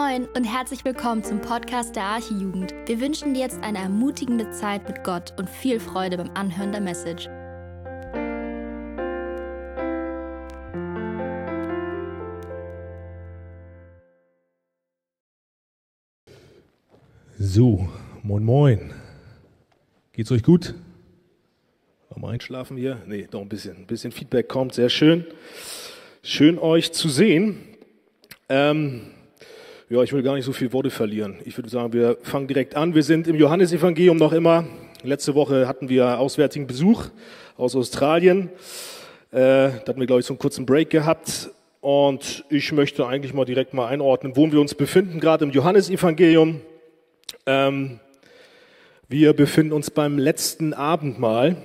Moin und herzlich willkommen zum Podcast der Archijugend. Wir wünschen dir jetzt eine ermutigende Zeit mit Gott und viel Freude beim Anhören der Message. So, moin moin. Geht's euch gut? Mal einschlafen hier? Nee, doch ein bisschen. Ein bisschen Feedback kommt, sehr schön. Schön euch zu sehen. Ähm, ja, ich will gar nicht so viele Worte verlieren. Ich würde sagen, wir fangen direkt an. Wir sind im Johannesevangelium noch immer. Letzte Woche hatten wir auswärtigen Besuch aus Australien. Äh, da hatten wir, glaube ich, so einen kurzen Break gehabt. Und ich möchte eigentlich mal direkt mal einordnen, wo wir uns befinden, gerade im Johannesevangelium. Ähm, wir befinden uns beim letzten Abendmahl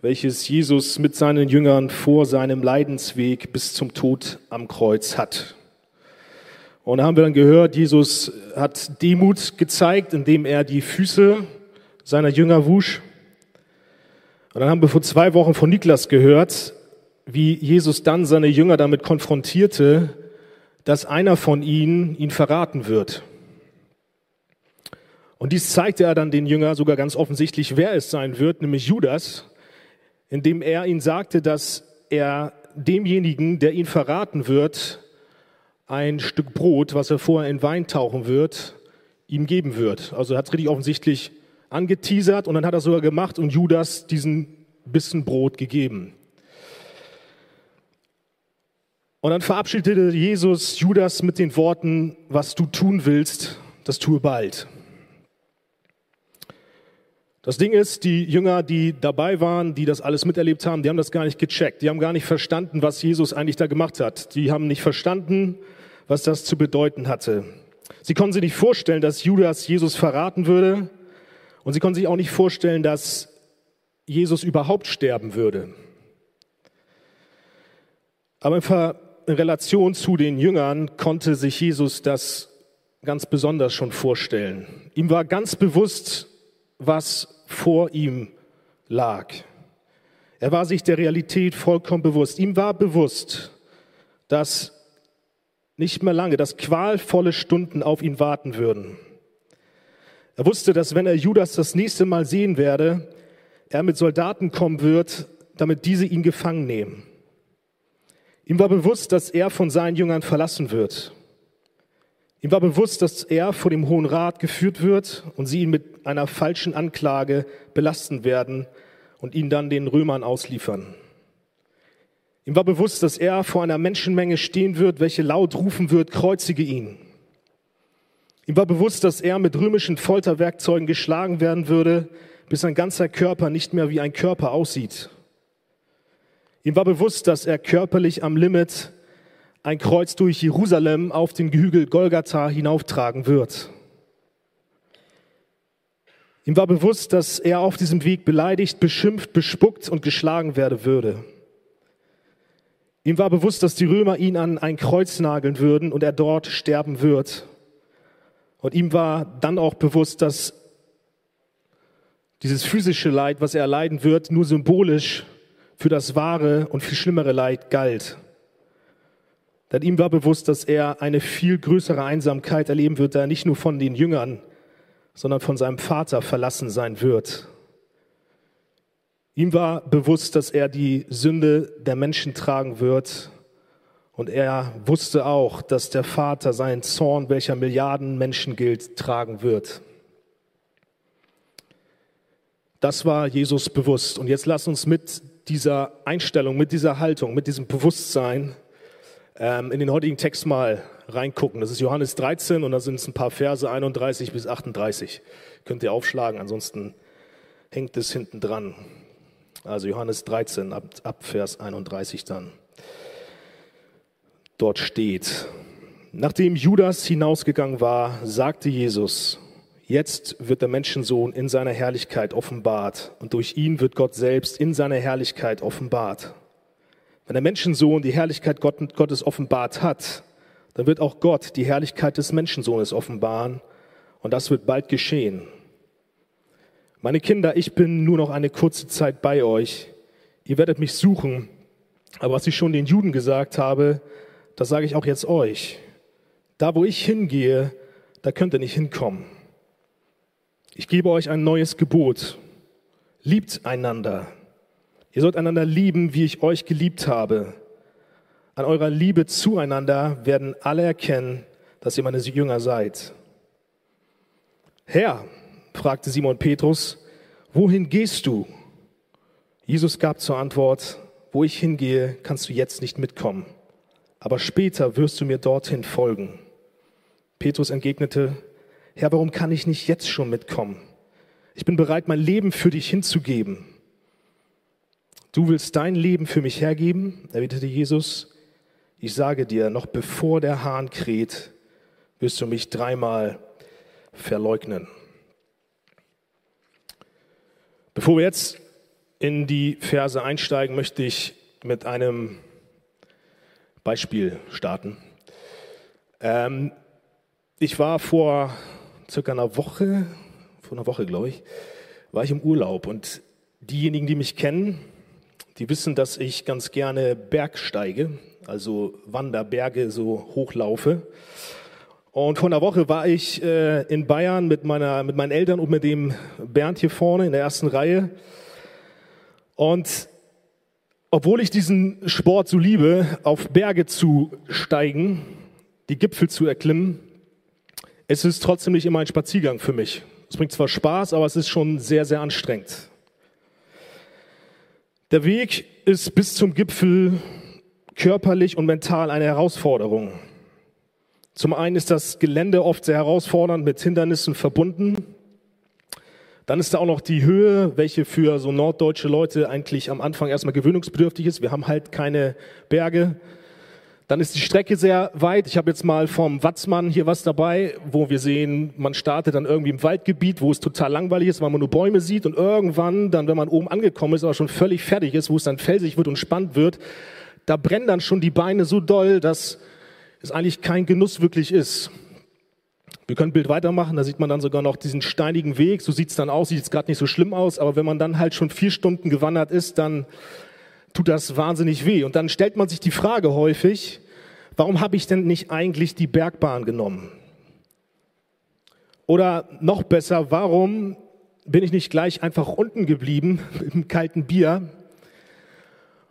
welches Jesus mit seinen Jüngern vor seinem Leidensweg bis zum Tod am Kreuz hat. Und da haben wir dann gehört, Jesus hat Demut gezeigt, indem er die Füße seiner Jünger wusch. Und dann haben wir vor zwei Wochen von Niklas gehört, wie Jesus dann seine Jünger damit konfrontierte, dass einer von ihnen ihn verraten wird. Und dies zeigte er dann den Jüngern sogar ganz offensichtlich, wer es sein wird, nämlich Judas indem er ihn sagte, dass er demjenigen, der ihn verraten wird, ein Stück Brot, was er vorher in Wein tauchen wird, ihm geben wird. Also er hat es richtig offensichtlich angeteasert und dann hat er sogar gemacht und Judas diesen Bissen Brot gegeben. Und dann verabschiedete Jesus Judas mit den Worten, was du tun willst, das tue bald. Das Ding ist, die Jünger, die dabei waren, die das alles miterlebt haben, die haben das gar nicht gecheckt. Die haben gar nicht verstanden, was Jesus eigentlich da gemacht hat. Die haben nicht verstanden, was das zu bedeuten hatte. Sie konnten sich nicht vorstellen, dass Judas Jesus verraten würde. Und sie konnten sich auch nicht vorstellen, dass Jesus überhaupt sterben würde. Aber in Relation zu den Jüngern konnte sich Jesus das ganz besonders schon vorstellen. Ihm war ganz bewusst, was vor ihm lag. Er war sich der Realität vollkommen bewusst. Ihm war bewusst, dass nicht mehr lange, dass qualvolle Stunden auf ihn warten würden. Er wusste, dass wenn er Judas das nächste Mal sehen werde, er mit Soldaten kommen wird, damit diese ihn gefangen nehmen. Ihm war bewusst, dass er von seinen Jüngern verlassen wird. Ihm war bewusst, dass er vor dem Hohen Rat geführt wird und sie ihn mit einer falschen Anklage belasten werden und ihn dann den Römern ausliefern. Ihm war bewusst, dass er vor einer Menschenmenge stehen wird, welche laut rufen wird, kreuzige ihn. Ihm war bewusst, dass er mit römischen Folterwerkzeugen geschlagen werden würde, bis sein ganzer Körper nicht mehr wie ein Körper aussieht. Ihm war bewusst, dass er körperlich am Limit ein Kreuz durch Jerusalem auf den Hügel Golgatha hinauftragen wird. Ihm war bewusst, dass er auf diesem Weg beleidigt, beschimpft, bespuckt und geschlagen werden würde. Ihm war bewusst, dass die Römer ihn an ein Kreuz nageln würden und er dort sterben wird. Und ihm war dann auch bewusst, dass dieses physische Leid, was er erleiden wird, nur symbolisch für das wahre und viel schlimmere Leid galt. Denn ihm war bewusst, dass er eine viel größere Einsamkeit erleben wird, da er nicht nur von den Jüngern, sondern von seinem Vater verlassen sein wird. Ihm war bewusst, dass er die Sünde der Menschen tragen wird. Und er wusste auch, dass der Vater seinen Zorn, welcher Milliarden Menschen gilt, tragen wird. Das war Jesus bewusst. Und jetzt lass uns mit dieser Einstellung, mit dieser Haltung, mit diesem Bewusstsein ähm, in den heutigen Text mal reingucken. Das ist Johannes 13 und da sind es ein paar Verse 31 bis 38. Könnt ihr aufschlagen, ansonsten hängt es hinten dran. Also Johannes 13 ab, ab Vers 31 dann. Dort steht, nachdem Judas hinausgegangen war, sagte Jesus, Jetzt wird der Menschensohn in seiner Herrlichkeit offenbart und durch ihn wird Gott selbst in seiner Herrlichkeit offenbart. Wenn der Menschensohn die Herrlichkeit Gottes offenbart hat, dann wird auch Gott die Herrlichkeit des Menschensohnes offenbaren und das wird bald geschehen. Meine Kinder, ich bin nur noch eine kurze Zeit bei euch. Ihr werdet mich suchen, aber was ich schon den Juden gesagt habe, das sage ich auch jetzt euch. da wo ich hingehe, da könnt ihr nicht hinkommen. Ich gebe euch ein neues Gebot. Liebt einander. Ihr sollt einander lieben, wie ich euch geliebt habe. An eurer Liebe zueinander werden alle erkennen, dass ihr meine Jünger seid. Herr, fragte Simon Petrus, wohin gehst du? Jesus gab zur Antwort, wo ich hingehe, kannst du jetzt nicht mitkommen, aber später wirst du mir dorthin folgen. Petrus entgegnete, Herr, warum kann ich nicht jetzt schon mitkommen? Ich bin bereit, mein Leben für dich hinzugeben. Du willst dein Leben für mich hergeben? erwiderte Jesus. Ich sage dir, noch bevor der Hahn kräht, wirst du mich dreimal verleugnen. Bevor wir jetzt in die Verse einsteigen, möchte ich mit einem Beispiel starten. Ähm, ich war vor circa einer Woche, vor einer Woche glaube ich, war ich im Urlaub und diejenigen, die mich kennen, die wissen, dass ich ganz gerne Bergsteige also Wanderberge so hochlaufe. Und vor einer Woche war ich äh, in Bayern mit, meiner, mit meinen Eltern und mit dem Bernd hier vorne in der ersten Reihe. Und obwohl ich diesen Sport so liebe, auf Berge zu steigen, die Gipfel zu erklimmen, es ist trotzdem nicht immer ein Spaziergang für mich. Es bringt zwar Spaß, aber es ist schon sehr, sehr anstrengend. Der Weg ist bis zum Gipfel körperlich und mental eine Herausforderung. Zum einen ist das Gelände oft sehr herausfordernd mit Hindernissen verbunden. Dann ist da auch noch die Höhe, welche für so norddeutsche Leute eigentlich am Anfang erstmal gewöhnungsbedürftig ist. Wir haben halt keine Berge. Dann ist die Strecke sehr weit. Ich habe jetzt mal vom Watzmann hier was dabei, wo wir sehen, man startet dann irgendwie im Waldgebiet, wo es total langweilig ist, weil man nur Bäume sieht und irgendwann dann, wenn man oben angekommen ist, aber schon völlig fertig ist, wo es dann felsig wird und spannend wird, da brennen dann schon die Beine so doll, dass es eigentlich kein Genuss wirklich ist. Wir können Bild weitermachen, da sieht man dann sogar noch diesen steinigen Weg. So sieht es dann aus, sieht jetzt gerade nicht so schlimm aus, aber wenn man dann halt schon vier Stunden gewandert ist, dann tut das wahnsinnig weh. Und dann stellt man sich die Frage häufig, warum habe ich denn nicht eigentlich die Bergbahn genommen? Oder noch besser, warum bin ich nicht gleich einfach unten geblieben einem kalten Bier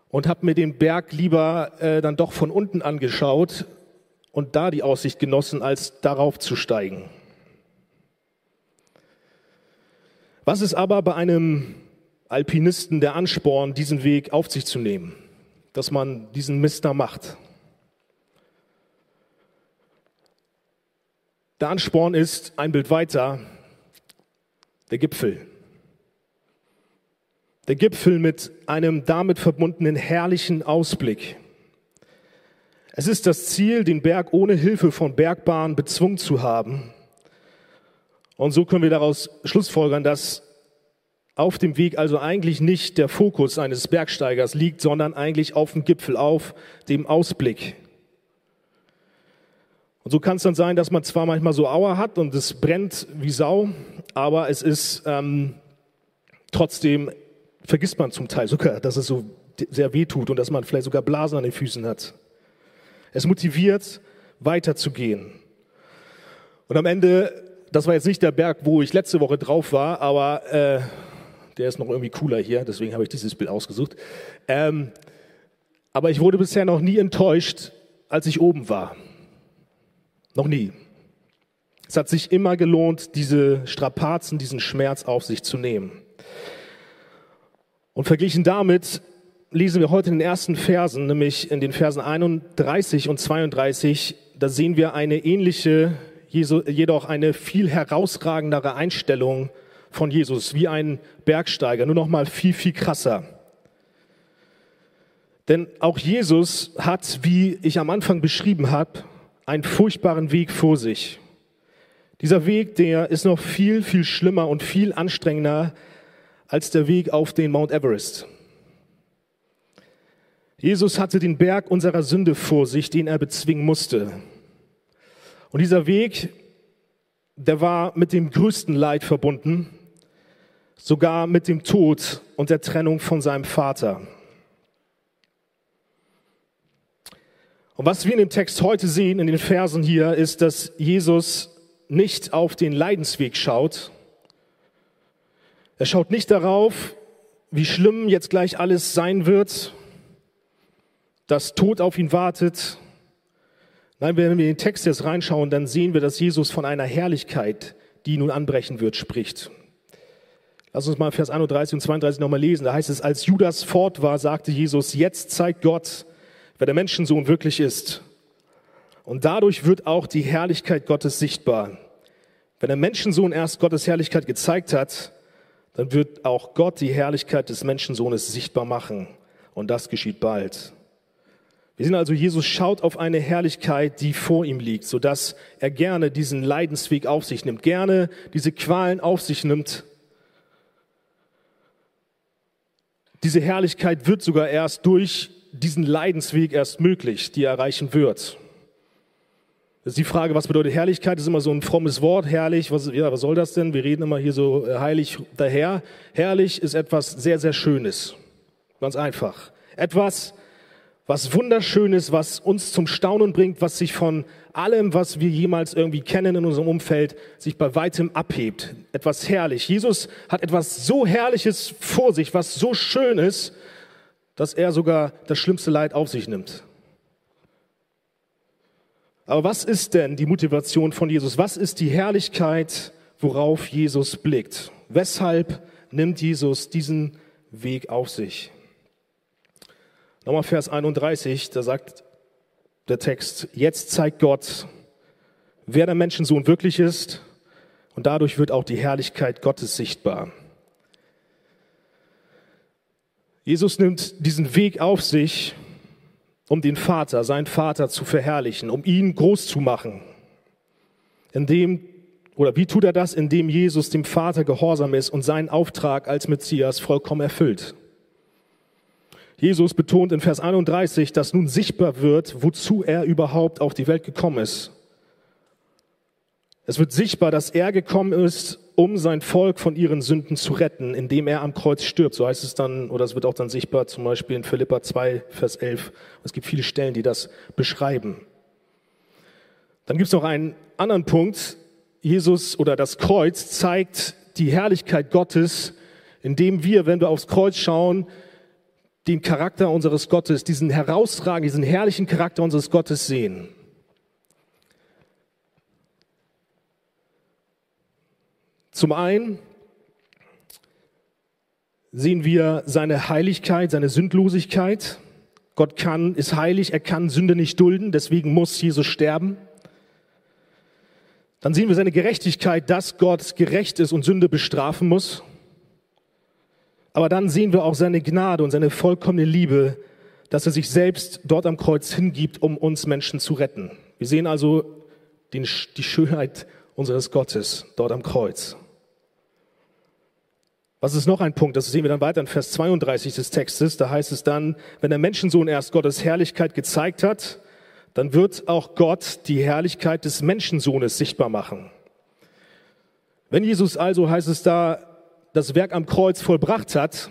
und habe mir den Berg lieber äh, dann doch von unten angeschaut und da die Aussicht genossen, als darauf zu steigen. Was ist aber bei einem Alpinisten der Ansporn, diesen Weg auf sich zu nehmen, dass man diesen Mister macht? Der Ansporn ist ein Bild weiter, der Gipfel. Der Gipfel mit einem damit verbundenen herrlichen Ausblick. Es ist das Ziel, den Berg ohne Hilfe von Bergbahnen bezwungen zu haben. Und so können wir daraus schlussfolgern, dass auf dem Weg also eigentlich nicht der Fokus eines Bergsteigers liegt, sondern eigentlich auf dem Gipfel, auf dem Ausblick. Und so kann es dann sein, dass man zwar manchmal so Auer hat und es brennt wie Sau, aber es ist ähm, trotzdem vergisst man zum Teil sogar, dass es so sehr weh tut und dass man vielleicht sogar Blasen an den Füßen hat. Es motiviert, weiterzugehen. Und am Ende, das war jetzt nicht der Berg, wo ich letzte Woche drauf war, aber äh, der ist noch irgendwie cooler hier, deswegen habe ich dieses Bild ausgesucht. Ähm, aber ich wurde bisher noch nie enttäuscht, als ich oben war. Noch nie. Es hat sich immer gelohnt, diese Strapazen, diesen Schmerz auf sich zu nehmen. Und verglichen damit lesen wir heute in den ersten Versen, nämlich in den Versen 31 und 32, da sehen wir eine ähnliche, jedoch eine viel herausragendere Einstellung von Jesus, wie ein Bergsteiger, nur noch mal viel, viel krasser. Denn auch Jesus hat, wie ich am Anfang beschrieben habe, einen furchtbaren Weg vor sich. Dieser Weg, der ist noch viel, viel schlimmer und viel anstrengender als der Weg auf den Mount Everest. Jesus hatte den Berg unserer Sünde vor sich, den er bezwingen musste. Und dieser Weg, der war mit dem größten Leid verbunden, sogar mit dem Tod und der Trennung von seinem Vater. Und was wir in dem Text heute sehen, in den Versen hier, ist, dass Jesus nicht auf den Leidensweg schaut. Er schaut nicht darauf, wie schlimm jetzt gleich alles sein wird, dass Tod auf ihn wartet. Nein, wenn wir in den Text jetzt reinschauen, dann sehen wir, dass Jesus von einer Herrlichkeit, die nun anbrechen wird, spricht. Lass uns mal Vers 31 und 32 nochmal lesen. Da heißt es, als Judas fort war, sagte Jesus, jetzt zeigt Gott, wer der Menschensohn wirklich ist. Und dadurch wird auch die Herrlichkeit Gottes sichtbar. Wenn der Menschensohn erst Gottes Herrlichkeit gezeigt hat, dann wird auch Gott die Herrlichkeit des Menschensohnes sichtbar machen. Und das geschieht bald. Wir sehen also, Jesus schaut auf eine Herrlichkeit, die vor ihm liegt, sodass er gerne diesen Leidensweg auf sich nimmt, gerne diese Qualen auf sich nimmt, Diese Herrlichkeit wird sogar erst durch diesen Leidensweg erst möglich, die er erreichen wird. Das ist die Frage, was bedeutet Herrlichkeit? Das ist immer so ein frommes Wort, herrlich. Was, ja, was soll das denn? Wir reden immer hier so äh, heilig daher. Herrlich ist etwas sehr, sehr Schönes. Ganz einfach. Etwas, was wunderschönes, was uns zum Staunen bringt, was sich von allem, was wir jemals irgendwie kennen in unserem Umfeld, sich bei weitem abhebt. Etwas herrlich. Jesus hat etwas so Herrliches vor sich, was so schön ist, dass er sogar das schlimmste Leid auf sich nimmt. Aber was ist denn die Motivation von Jesus? Was ist die Herrlichkeit, worauf Jesus blickt? Weshalb nimmt Jesus diesen Weg auf sich? Nochmal Vers 31, da sagt der Text, jetzt zeigt Gott, wer der Menschensohn wirklich ist und dadurch wird auch die Herrlichkeit Gottes sichtbar. Jesus nimmt diesen Weg auf sich, um den Vater, seinen Vater zu verherrlichen, um ihn groß zu machen. Indem, oder wie tut er das? Indem Jesus dem Vater gehorsam ist und seinen Auftrag als Messias vollkommen erfüllt. Jesus betont in Vers 31, dass nun sichtbar wird, wozu er überhaupt auf die Welt gekommen ist. Es wird sichtbar, dass er gekommen ist, um sein Volk von ihren Sünden zu retten, indem er am Kreuz stirbt. So heißt es dann, oder es wird auch dann sichtbar, zum Beispiel in Philippa 2, Vers 11. Es gibt viele Stellen, die das beschreiben. Dann gibt es noch einen anderen Punkt. Jesus oder das Kreuz zeigt die Herrlichkeit Gottes, indem wir, wenn wir aufs Kreuz schauen, den Charakter unseres Gottes, diesen herausragenden, diesen herrlichen Charakter unseres Gottes sehen. Zum einen sehen wir seine Heiligkeit, seine Sündlosigkeit. Gott kann, ist heilig, er kann Sünde nicht dulden, deswegen muss Jesus sterben. Dann sehen wir seine Gerechtigkeit, dass Gott gerecht ist und Sünde bestrafen muss. Aber dann sehen wir auch seine Gnade und seine vollkommene Liebe, dass er sich selbst dort am Kreuz hingibt, um uns Menschen zu retten. Wir sehen also den, die Schönheit unseres Gottes dort am Kreuz. Was ist noch ein Punkt? Das sehen wir dann weiter in Vers 32 des Textes. Da heißt es dann, wenn der Menschensohn erst Gottes Herrlichkeit gezeigt hat, dann wird auch Gott die Herrlichkeit des Menschensohnes sichtbar machen. Wenn Jesus also, heißt es da, das Werk am Kreuz vollbracht hat,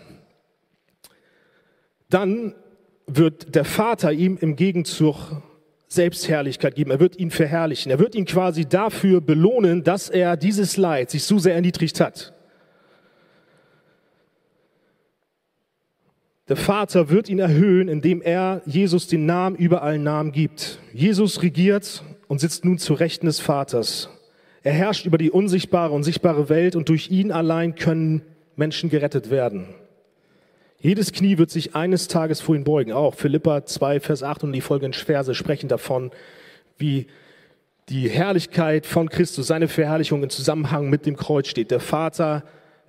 dann wird der Vater ihm im Gegenzug Selbstherrlichkeit geben. Er wird ihn verherrlichen. Er wird ihn quasi dafür belohnen, dass er dieses Leid sich so sehr erniedrigt hat. Der Vater wird ihn erhöhen, indem er Jesus den Namen über allen Namen gibt. Jesus regiert und sitzt nun zu Rechten des Vaters. Er herrscht über die unsichtbare und sichtbare Welt und durch ihn allein können Menschen gerettet werden. Jedes Knie wird sich eines Tages vor ihn beugen. Auch Philippa 2, Vers 8 und die folgenden Verse sprechen davon, wie die Herrlichkeit von Christus, seine Verherrlichung im Zusammenhang mit dem Kreuz steht. Der Vater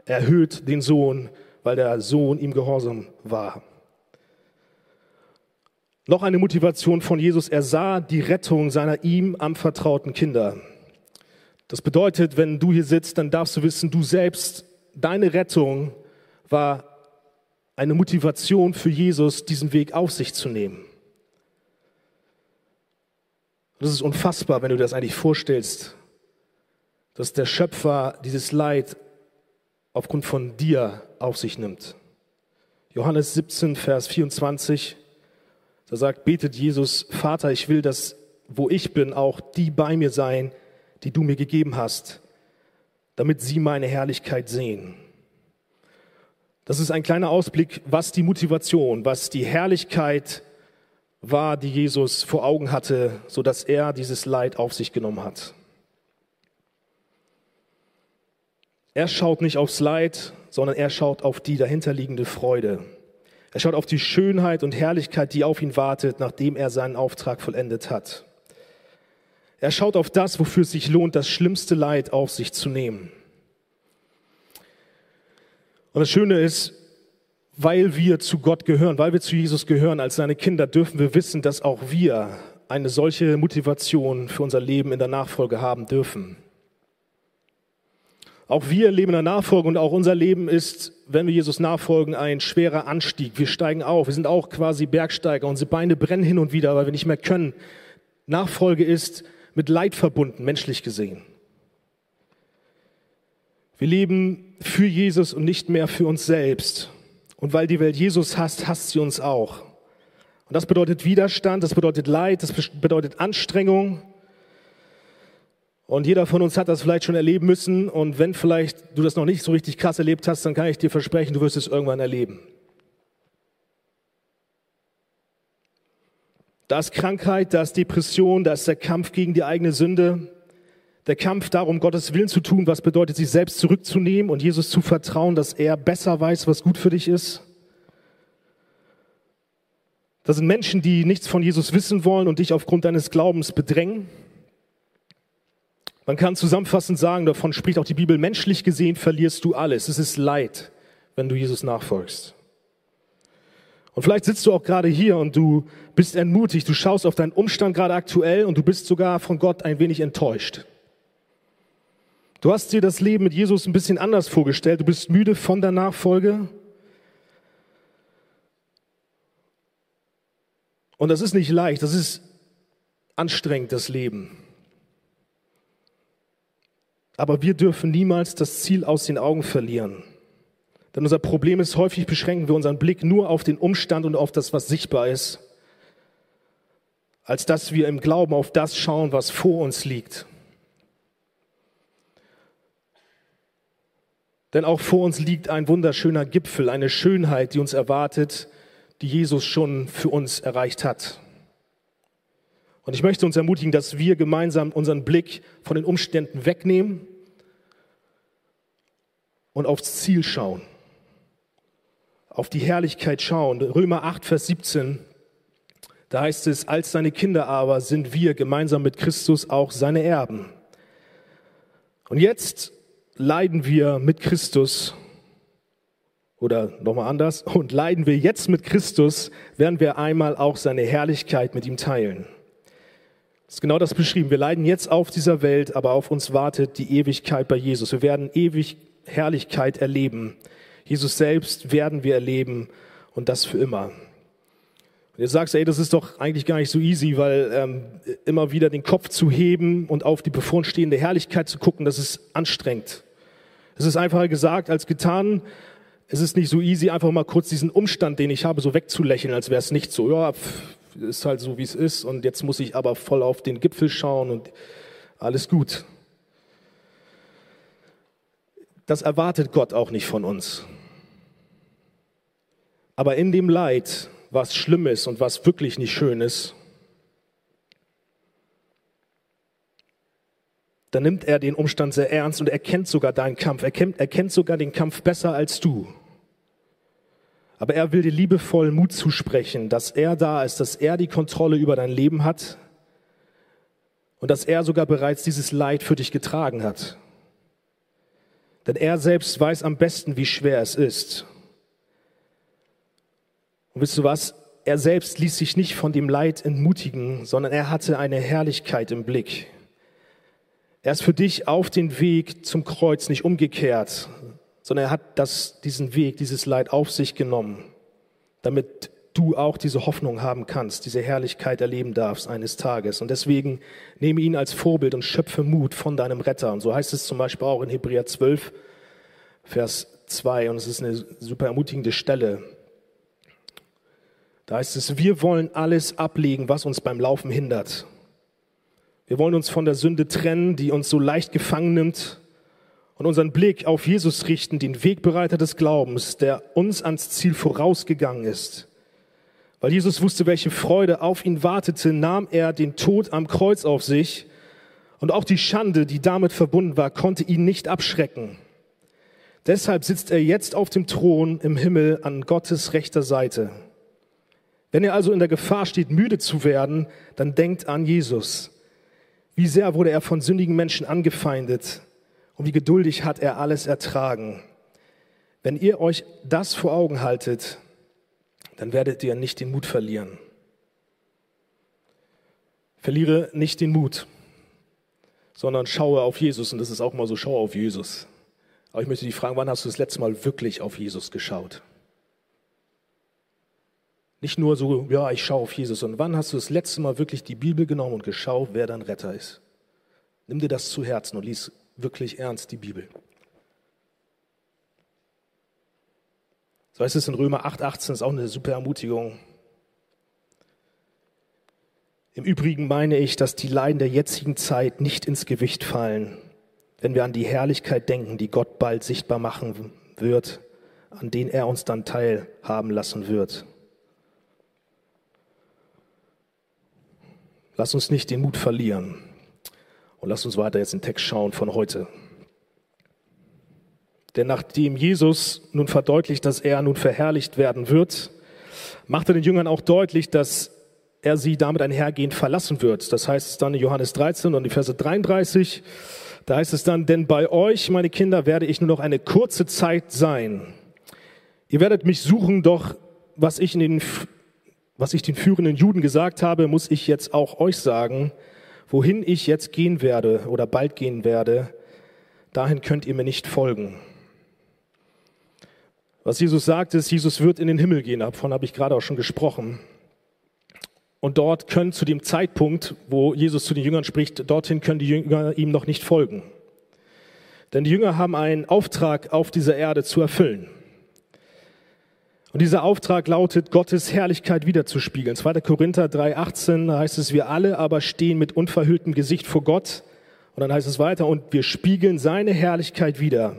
erhöht den Sohn, weil der Sohn ihm gehorsam war. Noch eine Motivation von Jesus. Er sah die Rettung seiner ihm anvertrauten Kinder. Das bedeutet, wenn du hier sitzt, dann darfst du wissen, du selbst, deine Rettung war eine Motivation für Jesus, diesen Weg auf sich zu nehmen. Das ist unfassbar, wenn du das eigentlich vorstellst, dass der Schöpfer dieses Leid aufgrund von dir auf sich nimmt. Johannes 17, Vers 24 Da sagt, betet Jesus, Vater, ich will, dass wo ich bin, auch die bei mir sein, die du mir gegeben hast, damit sie meine Herrlichkeit sehen. Das ist ein kleiner Ausblick, was die Motivation, was die Herrlichkeit war, die Jesus vor Augen hatte, so dass er dieses Leid auf sich genommen hat. Er schaut nicht aufs Leid, sondern er schaut auf die dahinterliegende Freude. Er schaut auf die Schönheit und Herrlichkeit, die auf ihn wartet, nachdem er seinen Auftrag vollendet hat. Er schaut auf das, wofür es sich lohnt, das schlimmste Leid auf sich zu nehmen. Und das Schöne ist, weil wir zu Gott gehören, weil wir zu Jesus gehören als seine Kinder, dürfen wir wissen, dass auch wir eine solche Motivation für unser Leben in der Nachfolge haben dürfen. Auch wir leben in der Nachfolge und auch unser Leben ist, wenn wir Jesus nachfolgen, ein schwerer Anstieg. Wir steigen auf. Wir sind auch quasi Bergsteiger. Unsere Beine brennen hin und wieder, weil wir nicht mehr können. Nachfolge ist mit Leid verbunden, menschlich gesehen. Wir leben für Jesus und nicht mehr für uns selbst. Und weil die Welt Jesus hasst, hasst sie uns auch. Und das bedeutet Widerstand, das bedeutet Leid, das bedeutet Anstrengung. Und jeder von uns hat das vielleicht schon erleben müssen. Und wenn vielleicht du das noch nicht so richtig krass erlebt hast, dann kann ich dir versprechen, du wirst es irgendwann erleben. Da ist Krankheit, da ist Depression, da ist der Kampf gegen die eigene Sünde, der Kampf darum, Gottes Willen zu tun, was bedeutet, sich selbst zurückzunehmen und Jesus zu vertrauen, dass er besser weiß, was gut für dich ist. Das sind Menschen, die nichts von Jesus wissen wollen und dich aufgrund deines Glaubens bedrängen. Man kann zusammenfassend sagen, davon spricht auch die Bibel, menschlich gesehen verlierst du alles. Es ist Leid, wenn du Jesus nachfolgst. Und vielleicht sitzt du auch gerade hier und du bist entmutigt, du schaust auf deinen Umstand gerade aktuell und du bist sogar von Gott ein wenig enttäuscht. Du hast dir das Leben mit Jesus ein bisschen anders vorgestellt. Du bist müde von der Nachfolge. Und das ist nicht leicht, das ist anstrengend, das Leben. Aber wir dürfen niemals das Ziel aus den Augen verlieren. Denn unser Problem ist, häufig beschränken wir unseren Blick nur auf den Umstand und auf das, was sichtbar ist, als dass wir im Glauben auf das schauen, was vor uns liegt. Denn auch vor uns liegt ein wunderschöner Gipfel, eine Schönheit, die uns erwartet, die Jesus schon für uns erreicht hat. Und ich möchte uns ermutigen, dass wir gemeinsam unseren Blick von den Umständen wegnehmen und aufs Ziel schauen, auf die Herrlichkeit schauen. Römer 8, Vers 17, da heißt es, als seine Kinder aber sind wir gemeinsam mit Christus auch seine Erben. Und jetzt leiden wir mit Christus oder nochmal anders, und leiden wir jetzt mit Christus, werden wir einmal auch seine Herrlichkeit mit ihm teilen. Das ist genau das beschrieben. Wir leiden jetzt auf dieser Welt, aber auf uns wartet die Ewigkeit bei Jesus. Wir werden ewig Herrlichkeit erleben. Jesus selbst werden wir erleben und das für immer. Und jetzt sagst du, ey, das ist doch eigentlich gar nicht so easy, weil ähm, immer wieder den Kopf zu heben und auf die bevorstehende Herrlichkeit zu gucken, das ist anstrengend. Es ist einfacher gesagt als getan. Es ist nicht so easy, einfach mal kurz diesen Umstand, den ich habe, so wegzulächeln, als wäre es nicht so. Ja, pff, ist halt so, wie es ist. Und jetzt muss ich aber voll auf den Gipfel schauen und alles gut. Das erwartet Gott auch nicht von uns. Aber in dem Leid, was schlimm ist und was wirklich nicht schön ist, dann nimmt er den Umstand sehr ernst und erkennt sogar deinen Kampf. Er kennt, er kennt sogar den Kampf besser als du. Aber er will dir liebevoll Mut zusprechen, dass er da ist, dass er die Kontrolle über dein Leben hat und dass er sogar bereits dieses Leid für dich getragen hat. Denn er selbst weiß am besten, wie schwer es ist. Und wisst du was? Er selbst ließ sich nicht von dem Leid entmutigen, sondern er hatte eine Herrlichkeit im Blick. Er ist für dich auf den Weg zum Kreuz nicht umgekehrt, sondern er hat das, diesen Weg, dieses Leid auf sich genommen, damit du auch diese Hoffnung haben kannst, diese Herrlichkeit erleben darfst eines Tages. Und deswegen nehme ihn als Vorbild und schöpfe Mut von deinem Retter. Und so heißt es zum Beispiel auch in Hebräer 12, Vers 2. Und es ist eine super ermutigende Stelle. Da heißt es, wir wollen alles ablegen, was uns beim Laufen hindert. Wir wollen uns von der Sünde trennen, die uns so leicht gefangen nimmt und unseren Blick auf Jesus richten, den Wegbereiter des Glaubens, der uns ans Ziel vorausgegangen ist. Weil Jesus wusste, welche Freude auf ihn wartete, nahm er den Tod am Kreuz auf sich und auch die Schande, die damit verbunden war, konnte ihn nicht abschrecken. Deshalb sitzt er jetzt auf dem Thron im Himmel an Gottes rechter Seite. Wenn er also in der Gefahr steht, müde zu werden, dann denkt an Jesus. Wie sehr wurde er von sündigen Menschen angefeindet und wie geduldig hat er alles ertragen. Wenn ihr euch das vor Augen haltet, dann werdet ihr nicht den Mut verlieren. Verliere nicht den Mut sondern schaue auf Jesus. Und das ist auch mal so, schaue auf Jesus. Aber ich möchte dich fragen, wann hast du das letzte Mal wirklich auf Jesus geschaut? Nicht nur so, ja, ich schaue auf Jesus, sondern wann hast du das letzte Mal wirklich die Bibel genommen und geschaut, wer dein Retter ist? Nimm dir das zu Herzen und lies wirklich ernst die Bibel. So heißt es in Römer 8,18, ist auch eine super Ermutigung. Im Übrigen meine ich, dass die Leiden der jetzigen Zeit nicht ins Gewicht fallen, wenn wir an die Herrlichkeit denken, die Gott bald sichtbar machen wird, an denen er uns dann teilhaben lassen wird. Lass uns nicht den Mut verlieren und lass uns weiter jetzt den Text schauen von heute. Denn nachdem Jesus nun verdeutlicht, dass er nun verherrlicht werden wird, macht er den Jüngern auch deutlich, dass er sie damit einhergehend verlassen wird. Das heißt es dann in Johannes 13 und die Verse 33. Da heißt es dann, denn bei euch, meine Kinder, werde ich nur noch eine kurze Zeit sein. Ihr werdet mich suchen, doch was ich, in den, was ich den führenden Juden gesagt habe, muss ich jetzt auch euch sagen. Wohin ich jetzt gehen werde oder bald gehen werde, dahin könnt ihr mir nicht folgen. Was Jesus sagt, ist, Jesus wird in den Himmel gehen. Davon habe ich gerade auch schon gesprochen. Und dort können zu dem Zeitpunkt, wo Jesus zu den Jüngern spricht, dorthin können die Jünger ihm noch nicht folgen. Denn die Jünger haben einen Auftrag auf dieser Erde zu erfüllen. Und dieser Auftrag lautet, Gottes Herrlichkeit wiederzuspiegeln. 2. Korinther 3,18 heißt es, wir alle aber stehen mit unverhülltem Gesicht vor Gott. Und dann heißt es weiter, und wir spiegeln seine Herrlichkeit wieder.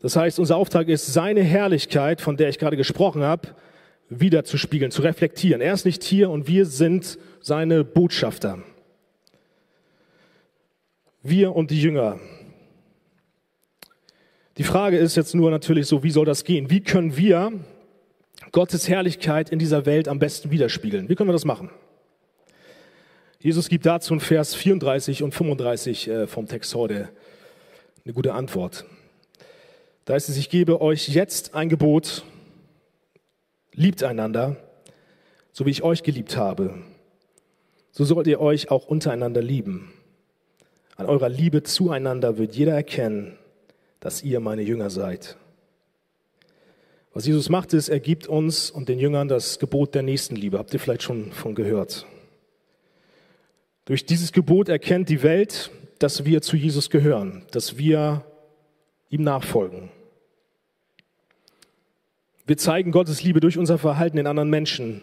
Das heißt, unser Auftrag ist, seine Herrlichkeit, von der ich gerade gesprochen habe, wiederzuspiegeln, zu reflektieren. Er ist nicht hier und wir sind seine Botschafter. Wir und die Jünger. Die Frage ist jetzt nur natürlich so, wie soll das gehen? Wie können wir Gottes Herrlichkeit in dieser Welt am besten widerspiegeln? Wie können wir das machen? Jesus gibt dazu in Vers 34 und 35 äh, vom Text heute eine gute Antwort. Da heißt es, ich gebe euch jetzt ein Gebot, Liebt einander, so wie ich euch geliebt habe. So sollt ihr euch auch untereinander lieben. An eurer Liebe zueinander wird jeder erkennen, dass ihr meine Jünger seid. Was Jesus macht, ist, er gibt uns und den Jüngern das Gebot der Nächstenliebe. Habt ihr vielleicht schon von gehört? Durch dieses Gebot erkennt die Welt, dass wir zu Jesus gehören, dass wir ihm nachfolgen. Wir zeigen Gottes Liebe durch unser Verhalten in anderen Menschen.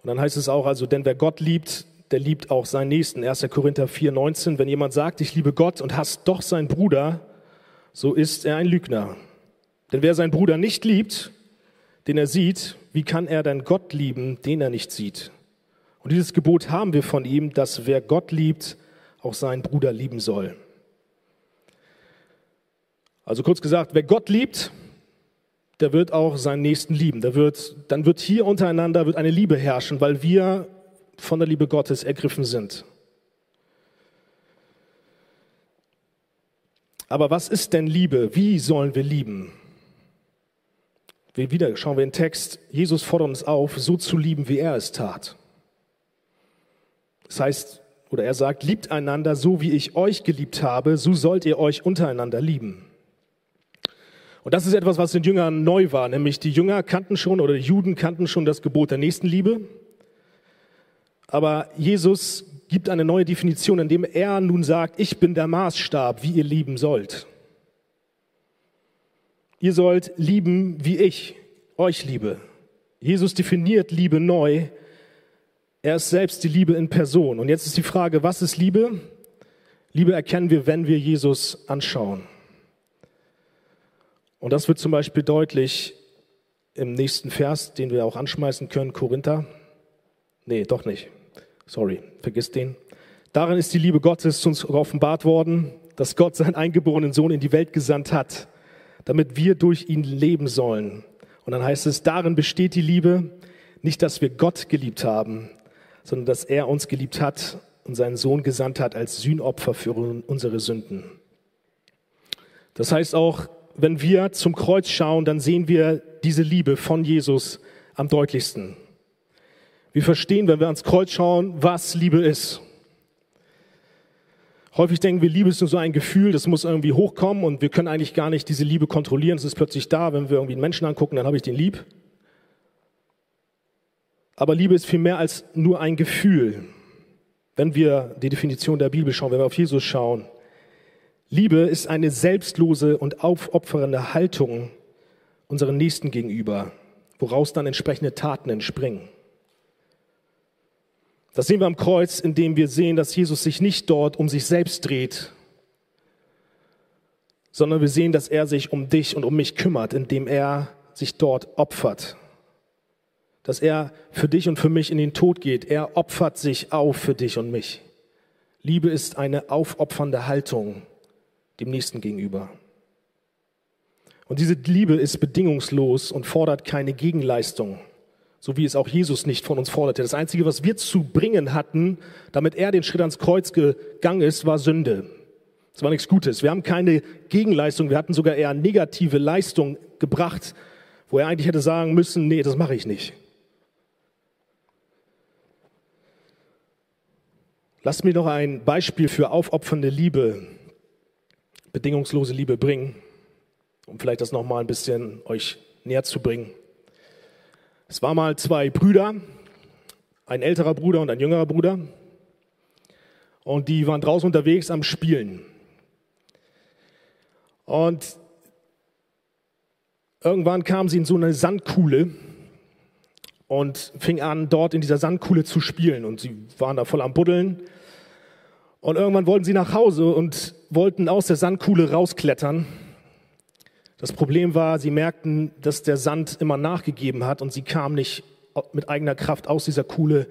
Und dann heißt es auch also, denn wer Gott liebt, der liebt auch seinen Nächsten. 1. Korinther 4, 19. Wenn jemand sagt, ich liebe Gott und hasst doch seinen Bruder, so ist er ein Lügner. Denn wer seinen Bruder nicht liebt, den er sieht, wie kann er dann Gott lieben, den er nicht sieht? Und dieses Gebot haben wir von ihm, dass wer Gott liebt, auch seinen Bruder lieben soll. Also kurz gesagt, wer Gott liebt, der wird auch seinen Nächsten lieben. Der wird, dann wird hier untereinander wird eine Liebe herrschen, weil wir von der Liebe Gottes ergriffen sind. Aber was ist denn Liebe? Wie sollen wir lieben? Wieder schauen wir den Text. Jesus fordert uns auf, so zu lieben, wie er es tat. Das heißt, oder er sagt, liebt einander so, wie ich euch geliebt habe, so sollt ihr euch untereinander lieben. Und das ist etwas, was den Jüngern neu war, nämlich die Jünger kannten schon oder die Juden kannten schon das Gebot der Nächstenliebe. Aber Jesus gibt eine neue Definition, indem er nun sagt, ich bin der Maßstab, wie ihr lieben sollt. Ihr sollt lieben, wie ich euch liebe. Jesus definiert Liebe neu. Er ist selbst die Liebe in Person. Und jetzt ist die Frage, was ist Liebe? Liebe erkennen wir, wenn wir Jesus anschauen. Und das wird zum Beispiel deutlich im nächsten Vers, den wir auch anschmeißen können, Korinther. Nee, doch nicht. Sorry, vergiss den. Darin ist die Liebe Gottes zu uns offenbart worden, dass Gott seinen eingeborenen Sohn in die Welt gesandt hat, damit wir durch ihn leben sollen. Und dann heißt es, darin besteht die Liebe, nicht, dass wir Gott geliebt haben, sondern dass er uns geliebt hat und seinen Sohn gesandt hat als Sühnopfer für unsere Sünden. Das heißt auch, wenn wir zum Kreuz schauen, dann sehen wir diese Liebe von Jesus am deutlichsten. Wir verstehen, wenn wir ans Kreuz schauen, was Liebe ist. Häufig denken wir, Liebe ist nur so ein Gefühl, das muss irgendwie hochkommen und wir können eigentlich gar nicht diese Liebe kontrollieren. Es ist plötzlich da, wenn wir irgendwie einen Menschen angucken, dann habe ich den lieb. Aber Liebe ist viel mehr als nur ein Gefühl. Wenn wir die Definition der Bibel schauen, wenn wir auf Jesus schauen, Liebe ist eine selbstlose und aufopfernde Haltung unseren Nächsten gegenüber, woraus dann entsprechende Taten entspringen. Das sehen wir am Kreuz, indem wir sehen, dass Jesus sich nicht dort um sich selbst dreht, sondern wir sehen, dass er sich um dich und um mich kümmert, indem er sich dort opfert. Dass er für dich und für mich in den Tod geht. Er opfert sich auf für dich und mich. Liebe ist eine aufopfernde Haltung dem Nächsten gegenüber. Und diese Liebe ist bedingungslos und fordert keine Gegenleistung so wie es auch Jesus nicht von uns forderte. Das Einzige, was wir zu bringen hatten, damit er den Schritt ans Kreuz gegangen ist, war Sünde. Das war nichts Gutes. Wir haben keine Gegenleistung, wir hatten sogar eher negative Leistung gebracht, wo er eigentlich hätte sagen müssen, nee, das mache ich nicht. Lasst mir noch ein Beispiel für aufopfernde Liebe, bedingungslose Liebe bringen, um vielleicht das nochmal ein bisschen euch näher zu bringen. Es waren mal zwei Brüder, ein älterer Bruder und ein jüngerer Bruder. Und die waren draußen unterwegs am Spielen. Und irgendwann kamen sie in so eine Sandkuhle und fing an, dort in dieser Sandkuhle zu spielen. Und sie waren da voll am Buddeln. Und irgendwann wollten sie nach Hause und wollten aus der Sandkuhle rausklettern. Das Problem war, sie merkten, dass der Sand immer nachgegeben hat und sie kamen nicht mit eigener Kraft aus dieser Kuhle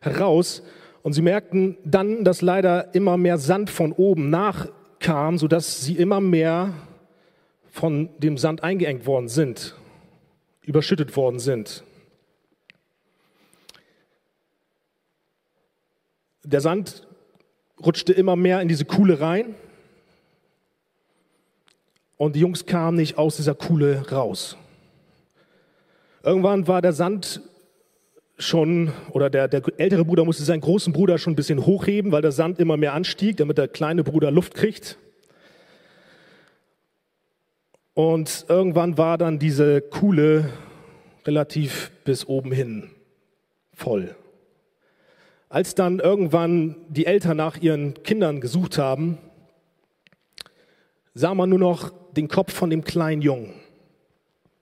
heraus. Und sie merkten dann, dass leider immer mehr Sand von oben nachkam, sodass sie immer mehr von dem Sand eingeengt worden sind, überschüttet worden sind. Der Sand rutschte immer mehr in diese Kuhle rein und die Jungs kamen nicht aus dieser Kuhle raus. Irgendwann war der Sand schon, oder der, der ältere Bruder musste seinen großen Bruder schon ein bisschen hochheben, weil der Sand immer mehr anstieg, damit der kleine Bruder Luft kriegt. Und irgendwann war dann diese Kuhle relativ bis oben hin voll. Als dann irgendwann die Eltern nach ihren Kindern gesucht haben, sah man nur noch den Kopf von dem kleinen Jungen,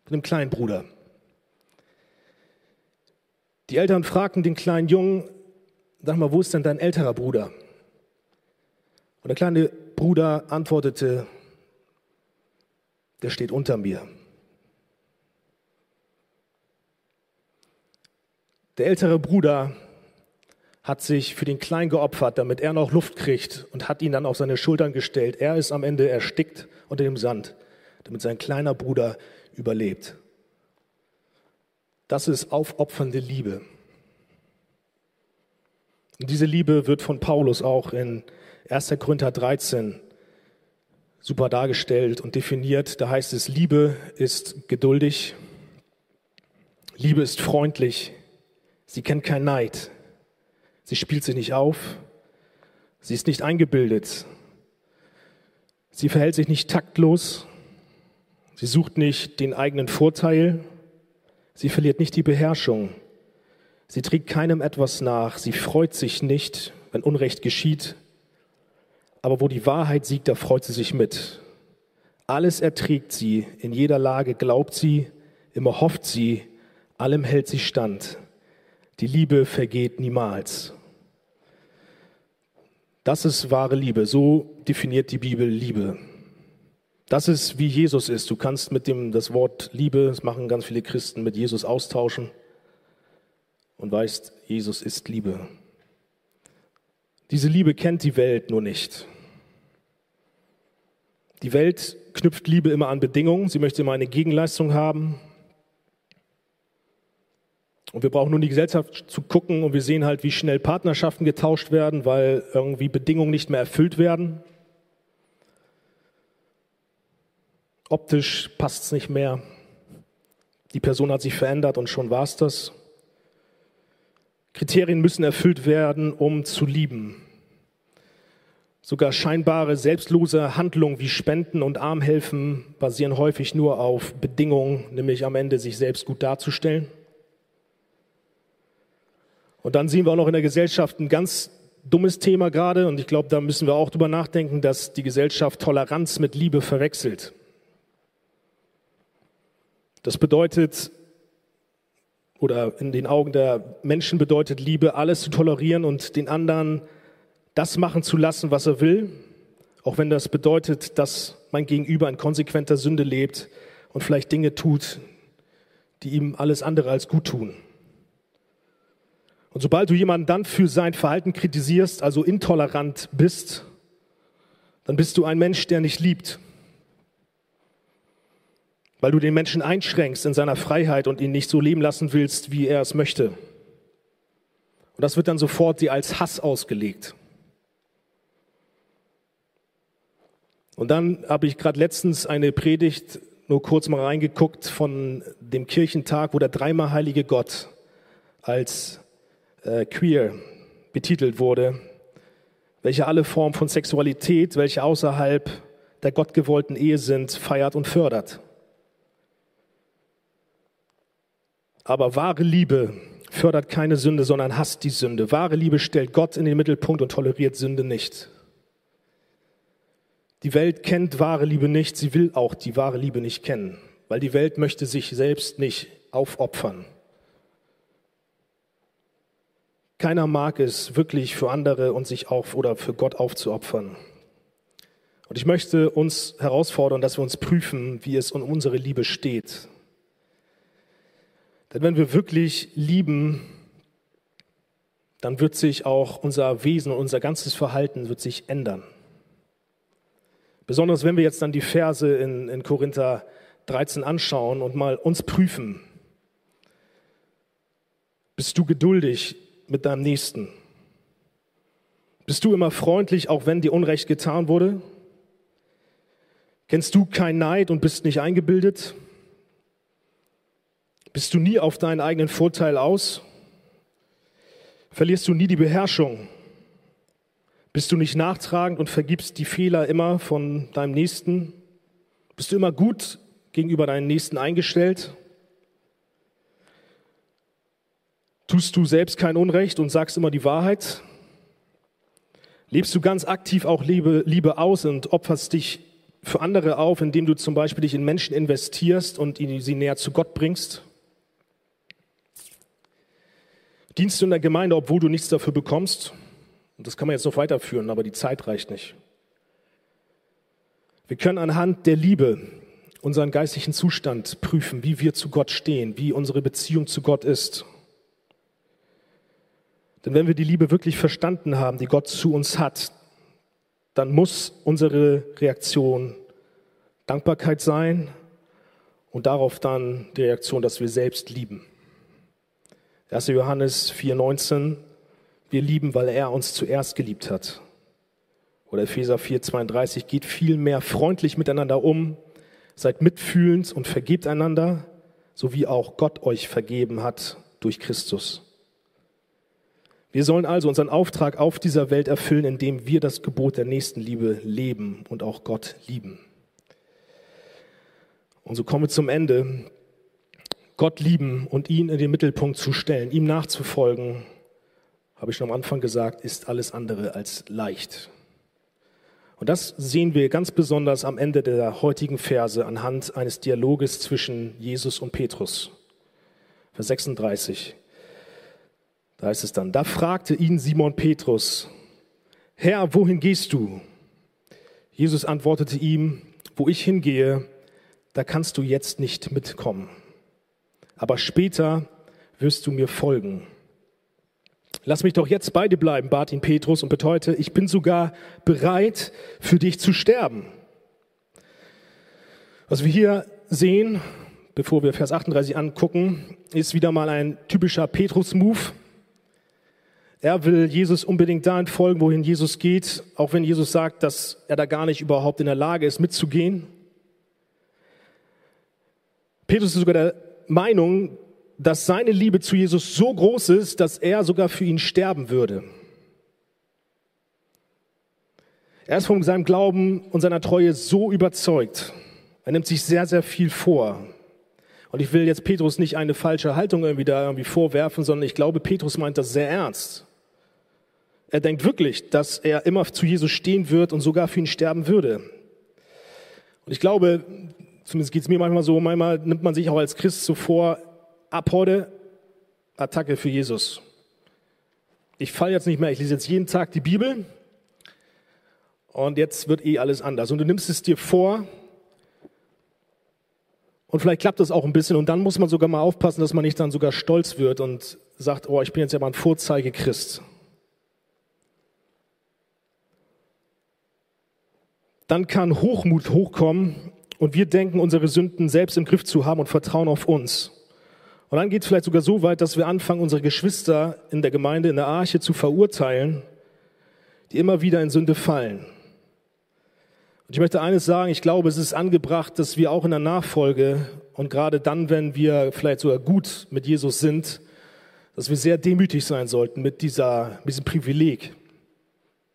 von dem kleinen Bruder. Die Eltern fragten den kleinen Jungen, sag mal, wo ist denn dein älterer Bruder? Und der kleine Bruder antwortete, der steht unter mir. Der ältere Bruder hat sich für den Kleinen geopfert, damit er noch Luft kriegt und hat ihn dann auf seine Schultern gestellt. Er ist am Ende erstickt unter dem Sand, damit sein kleiner Bruder überlebt. Das ist aufopfernde Liebe. Und diese Liebe wird von Paulus auch in 1. Korinther 13 super dargestellt und definiert. Da heißt es, Liebe ist geduldig, Liebe ist freundlich, sie kennt kein Neid, Sie spielt sich nicht auf. Sie ist nicht eingebildet. Sie verhält sich nicht taktlos. Sie sucht nicht den eigenen Vorteil. Sie verliert nicht die Beherrschung. Sie trägt keinem etwas nach. Sie freut sich nicht, wenn Unrecht geschieht. Aber wo die Wahrheit siegt, da freut sie sich mit. Alles erträgt sie. In jeder Lage glaubt sie. Immer hofft sie. allem hält sie stand, die Liebe vergeht niemals. Das ist wahre Liebe, so definiert die Bibel Liebe. Das ist wie Jesus ist. Du kannst mit dem das Wort Liebe, das machen ganz viele Christen, mit Jesus austauschen und weißt, Jesus ist Liebe. Diese Liebe kennt die Welt nur nicht. Die Welt knüpft Liebe immer an Bedingungen. Sie möchte immer eine Gegenleistung haben. Und wir brauchen nur in die Gesellschaft zu gucken und wir sehen halt, wie schnell Partnerschaften getauscht werden, weil irgendwie Bedingungen nicht mehr erfüllt werden. Optisch passt es nicht mehr. Die Person hat sich verändert und schon war es das. Kriterien müssen erfüllt werden, um zu lieben. Sogar scheinbare selbstlose Handlungen wie Spenden und Armhelfen basieren häufig nur auf Bedingungen, nämlich am Ende sich selbst gut darzustellen. Und dann sehen wir auch noch in der Gesellschaft ein ganz dummes Thema gerade und ich glaube, da müssen wir auch drüber nachdenken, dass die Gesellschaft Toleranz mit Liebe verwechselt. Das bedeutet, oder in den Augen der Menschen bedeutet Liebe, alles zu tolerieren und den anderen das machen zu lassen, was er will, auch wenn das bedeutet, dass mein Gegenüber in konsequenter Sünde lebt und vielleicht Dinge tut, die ihm alles andere als gut tun. Und sobald du jemanden dann für sein Verhalten kritisierst, also intolerant bist, dann bist du ein Mensch, der nicht liebt weil du den Menschen einschränkst in seiner Freiheit und ihn nicht so leben lassen willst, wie er es möchte. Und das wird dann sofort dir als Hass ausgelegt. Und dann habe ich gerade letztens eine Predigt nur kurz mal reingeguckt von dem Kirchentag, wo der dreimal heilige Gott als äh, queer betitelt wurde, welche alle Formen von Sexualität, welche außerhalb der gottgewollten Ehe sind, feiert und fördert. Aber wahre Liebe fördert keine Sünde, sondern hasst die Sünde. Wahre Liebe stellt Gott in den Mittelpunkt und toleriert Sünde nicht. Die Welt kennt wahre Liebe nicht, sie will auch die wahre Liebe nicht kennen, weil die Welt möchte sich selbst nicht aufopfern. Keiner mag es wirklich für andere und sich auf oder für Gott aufzuopfern. Und ich möchte uns herausfordern, dass wir uns prüfen, wie es um unsere Liebe steht. Denn wenn wir wirklich lieben, dann wird sich auch unser Wesen und unser ganzes Verhalten wird sich ändern. Besonders wenn wir jetzt dann die Verse in, in Korinther 13 anschauen und mal uns prüfen. Bist du geduldig mit deinem Nächsten? Bist du immer freundlich, auch wenn dir Unrecht getan wurde? Kennst du kein Neid und bist nicht eingebildet? Bist du nie auf deinen eigenen Vorteil aus? Verlierst du nie die Beherrschung? Bist du nicht nachtragend und vergibst die Fehler immer von deinem Nächsten? Bist du immer gut gegenüber deinen Nächsten eingestellt? Tust du selbst kein Unrecht und sagst immer die Wahrheit? Lebst du ganz aktiv auch Liebe, Liebe aus und opferst dich für andere auf, indem du zum Beispiel dich in Menschen investierst und sie näher zu Gott bringst? Dienst du in der Gemeinde, obwohl du nichts dafür bekommst? Und das kann man jetzt noch weiterführen, aber die Zeit reicht nicht. Wir können anhand der Liebe unseren geistlichen Zustand prüfen, wie wir zu Gott stehen, wie unsere Beziehung zu Gott ist. Denn wenn wir die Liebe wirklich verstanden haben, die Gott zu uns hat, dann muss unsere Reaktion Dankbarkeit sein und darauf dann die Reaktion, dass wir selbst lieben. 1. Johannes 4,19, wir lieben, weil er uns zuerst geliebt hat. Oder Epheser 4,32, geht vielmehr freundlich miteinander um, seid mitfühlend und vergebt einander, so wie auch Gott euch vergeben hat durch Christus. Wir sollen also unseren Auftrag auf dieser Welt erfüllen, indem wir das Gebot der Nächstenliebe leben und auch Gott lieben. Und so kommen wir zum Ende. Gott lieben und ihn in den Mittelpunkt zu stellen, ihm nachzufolgen, habe ich schon am Anfang gesagt, ist alles andere als leicht. Und das sehen wir ganz besonders am Ende der heutigen Verse anhand eines Dialoges zwischen Jesus und Petrus. Vers 36. Da heißt es dann, da fragte ihn Simon Petrus, Herr, wohin gehst du? Jesus antwortete ihm, wo ich hingehe, da kannst du jetzt nicht mitkommen. Aber später wirst du mir folgen. Lass mich doch jetzt bei dir bleiben, bat ihn Petrus und beteuerte, ich bin sogar bereit, für dich zu sterben. Was wir hier sehen, bevor wir Vers 38 angucken, ist wieder mal ein typischer Petrus-Move. Er will Jesus unbedingt dahin folgen, wohin Jesus geht, auch wenn Jesus sagt, dass er da gar nicht überhaupt in der Lage ist, mitzugehen. Petrus ist sogar der Meinung, dass seine Liebe zu Jesus so groß ist, dass er sogar für ihn sterben würde. Er ist von seinem Glauben und seiner Treue so überzeugt. Er nimmt sich sehr, sehr viel vor. Und ich will jetzt Petrus nicht eine falsche Haltung irgendwie da irgendwie vorwerfen, sondern ich glaube, Petrus meint das sehr ernst. Er denkt wirklich, dass er immer zu Jesus stehen wird und sogar für ihn sterben würde. Und ich glaube, zumindest geht es mir manchmal so, manchmal nimmt man sich auch als Christ so vor, ab heute Attacke für Jesus. Ich falle jetzt nicht mehr, ich lese jetzt jeden Tag die Bibel und jetzt wird eh alles anders. Und du nimmst es dir vor und vielleicht klappt das auch ein bisschen und dann muss man sogar mal aufpassen, dass man nicht dann sogar stolz wird und sagt, oh, ich bin jetzt ja mal ein Vorzeige-Christ. Dann kann Hochmut hochkommen und wir denken, unsere Sünden selbst im Griff zu haben und vertrauen auf uns. Und dann geht es vielleicht sogar so weit, dass wir anfangen, unsere Geschwister in der Gemeinde, in der Arche zu verurteilen, die immer wieder in Sünde fallen. Und ich möchte eines sagen, ich glaube, es ist angebracht, dass wir auch in der Nachfolge und gerade dann, wenn wir vielleicht sogar gut mit Jesus sind, dass wir sehr demütig sein sollten mit, dieser, mit diesem Privileg,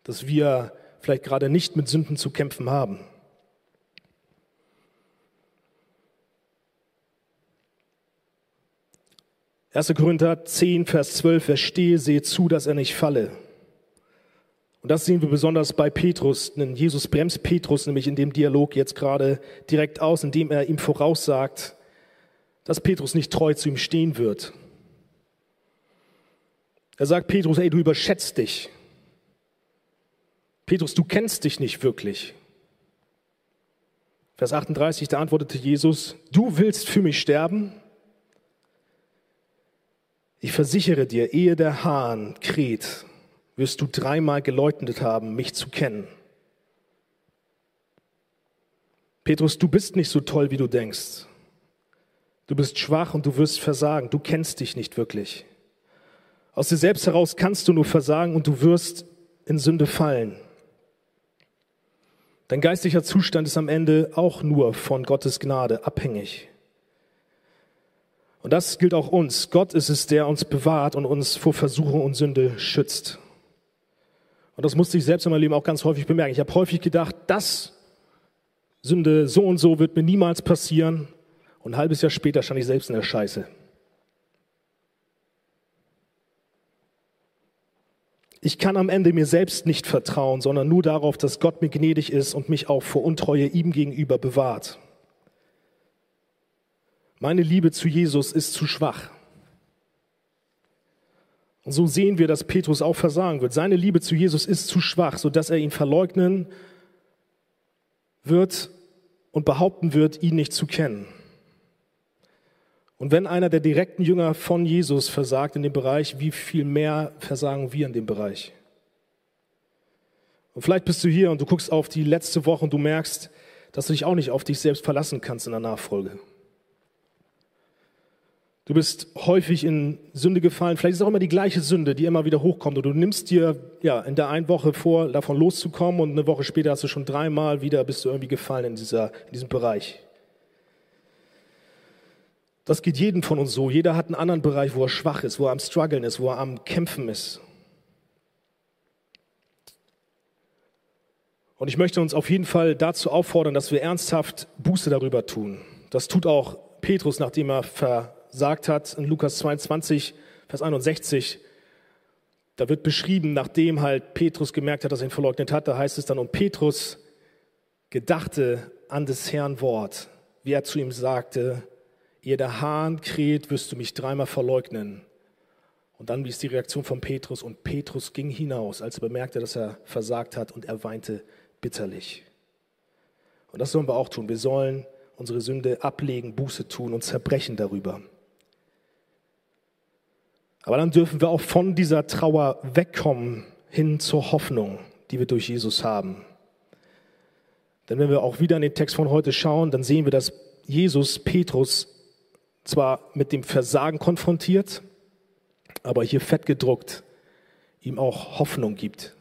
dass wir vielleicht gerade nicht mit Sünden zu kämpfen haben. 1. Korinther 10, Vers 12, wer stehe, sehe zu, dass er nicht falle. Und das sehen wir besonders bei Petrus, denn Jesus bremst Petrus nämlich in dem Dialog jetzt gerade direkt aus, indem er ihm voraussagt, dass Petrus nicht treu zu ihm stehen wird. Er sagt Petrus, ey, du überschätzt dich. Petrus, du kennst dich nicht wirklich. Vers 38, da antwortete Jesus, du willst für mich sterben? Ich versichere dir, ehe der Hahn kräht, wirst du dreimal geleugnet haben, mich zu kennen. Petrus, du bist nicht so toll, wie du denkst. Du bist schwach und du wirst versagen. Du kennst dich nicht wirklich. Aus dir selbst heraus kannst du nur versagen und du wirst in Sünde fallen. Dein geistlicher Zustand ist am Ende auch nur von Gottes Gnade abhängig. Und das gilt auch uns. Gott ist es, der uns bewahrt und uns vor Versuchung und Sünde schützt. Und das musste ich selbst in meinem Leben auch ganz häufig bemerken. Ich habe häufig gedacht, das Sünde so und so wird mir niemals passieren. Und ein halbes Jahr später stand ich selbst in der Scheiße. Ich kann am Ende mir selbst nicht vertrauen, sondern nur darauf, dass Gott mir gnädig ist und mich auch vor Untreue ihm gegenüber bewahrt. Meine Liebe zu Jesus ist zu schwach. Und so sehen wir, dass Petrus auch versagen wird. Seine Liebe zu Jesus ist zu schwach, sodass er ihn verleugnen wird und behaupten wird, ihn nicht zu kennen. Und wenn einer der direkten Jünger von Jesus versagt in dem Bereich, wie viel mehr versagen wir in dem Bereich? Und vielleicht bist du hier und du guckst auf die letzte Woche und du merkst, dass du dich auch nicht auf dich selbst verlassen kannst in der Nachfolge. Du bist häufig in Sünde gefallen. Vielleicht ist es auch immer die gleiche Sünde, die immer wieder hochkommt. Und du nimmst dir ja in der einen Woche vor, davon loszukommen, und eine Woche später hast du schon dreimal wieder bist du irgendwie gefallen in, dieser, in diesem Bereich. Das geht jedem von uns so. Jeder hat einen anderen Bereich, wo er schwach ist, wo er am struggeln ist, wo er am kämpfen ist. Und ich möchte uns auf jeden Fall dazu auffordern, dass wir ernsthaft Buße darüber tun. Das tut auch Petrus, nachdem er ver gesagt hat in Lukas 22, Vers 61, da wird beschrieben, nachdem halt Petrus gemerkt hat, dass er ihn verleugnet hat, da heißt es dann, und Petrus gedachte an des Herrn Wort, wie er zu ihm sagte, ehe der Hahn kräht, wirst du mich dreimal verleugnen. Und dann wie ist die Reaktion von Petrus und Petrus ging hinaus, als er bemerkte, dass er versagt hat und er weinte bitterlich. Und das sollen wir auch tun. Wir sollen unsere Sünde ablegen, Buße tun und zerbrechen darüber. Aber dann dürfen wir auch von dieser Trauer wegkommen hin zur Hoffnung, die wir durch Jesus haben. Denn wenn wir auch wieder in den Text von heute schauen, dann sehen wir, dass Jesus Petrus zwar mit dem Versagen konfrontiert, aber hier fett gedruckt ihm auch Hoffnung gibt.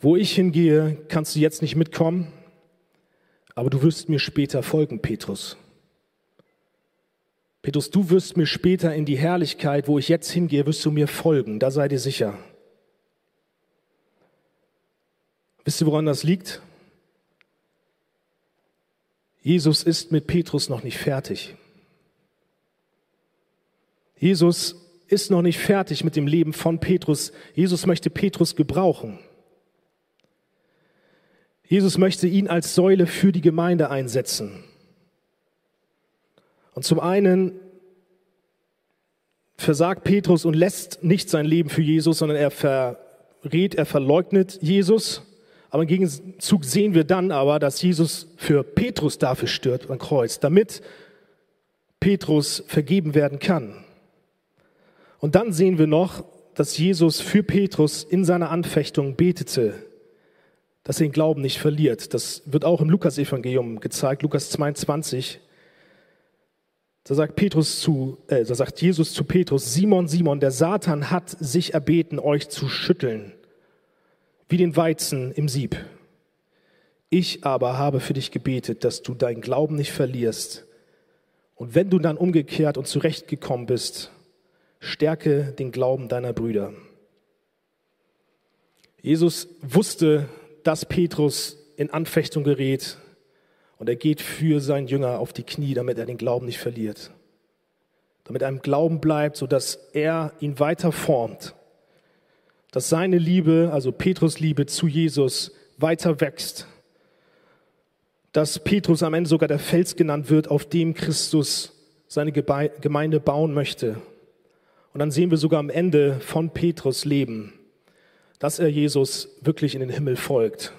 Wo ich hingehe, kannst du jetzt nicht mitkommen, aber du wirst mir später folgen, Petrus. Petrus, du wirst mir später in die Herrlichkeit, wo ich jetzt hingehe, wirst du mir folgen, da sei dir sicher. Wisst ihr, woran das liegt? Jesus ist mit Petrus noch nicht fertig. Jesus ist noch nicht fertig mit dem Leben von Petrus. Jesus möchte Petrus gebrauchen. Jesus möchte ihn als Säule für die Gemeinde einsetzen. Und zum einen versagt Petrus und lässt nicht sein Leben für Jesus, sondern er verrät, er verleugnet Jesus. Aber im Gegenzug sehen wir dann aber, dass Jesus für Petrus dafür stirbt am Kreuz, damit Petrus vergeben werden kann. Und dann sehen wir noch, dass Jesus für Petrus in seiner Anfechtung betete dass er den Glauben nicht verliert. Das wird auch im Lukas-Evangelium gezeigt, Lukas 22. Da sagt Petrus zu, äh, da sagt Jesus zu Petrus, Simon, Simon, der Satan hat sich erbeten, euch zu schütteln, wie den Weizen im Sieb. Ich aber habe für dich gebetet, dass du deinen Glauben nicht verlierst. Und wenn du dann umgekehrt und zurechtgekommen bist, stärke den Glauben deiner Brüder. Jesus wusste, dass Petrus in Anfechtung gerät und er geht für seinen Jünger auf die Knie, damit er den Glauben nicht verliert. Damit er im Glauben bleibt, sodass er ihn weiter formt. Dass seine Liebe, also Petrus Liebe zu Jesus, weiter wächst. Dass Petrus am Ende sogar der Fels genannt wird, auf dem Christus seine Gemeinde bauen möchte. Und dann sehen wir sogar am Ende von Petrus Leben, dass er Jesus wirklich in den Himmel folgt.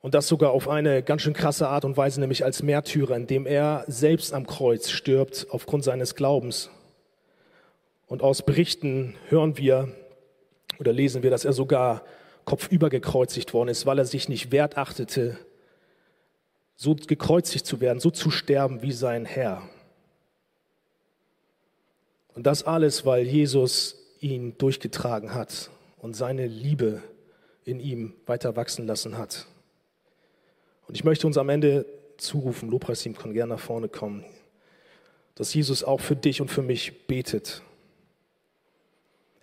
Und das sogar auf eine ganz schön krasse Art und Weise, nämlich als Märtyrer, indem er selbst am Kreuz stirbt aufgrund seines Glaubens. Und aus Berichten hören wir oder lesen wir, dass er sogar kopfüber gekreuzigt worden ist, weil er sich nicht wert achtete, so gekreuzigt zu werden, so zu sterben wie sein Herr. Und das alles, weil Jesus ihn durchgetragen hat und seine Liebe in ihm weiter wachsen lassen hat. Und ich möchte uns am Ende zurufen, Lobpreisteam kann gerne nach vorne kommen, dass Jesus auch für dich und für mich betet.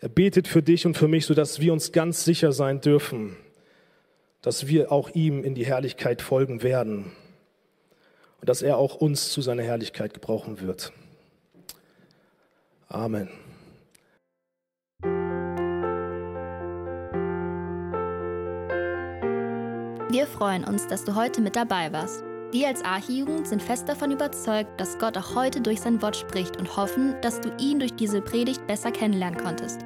Er betet für dich und für mich, sodass wir uns ganz sicher sein dürfen, dass wir auch ihm in die Herrlichkeit folgen werden und dass er auch uns zu seiner Herrlichkeit gebrauchen wird. Amen. Wir freuen uns, dass du heute mit dabei warst. Wir als Archijugend sind fest davon überzeugt, dass Gott auch heute durch sein Wort spricht und hoffen, dass du ihn durch diese Predigt besser kennenlernen konntest.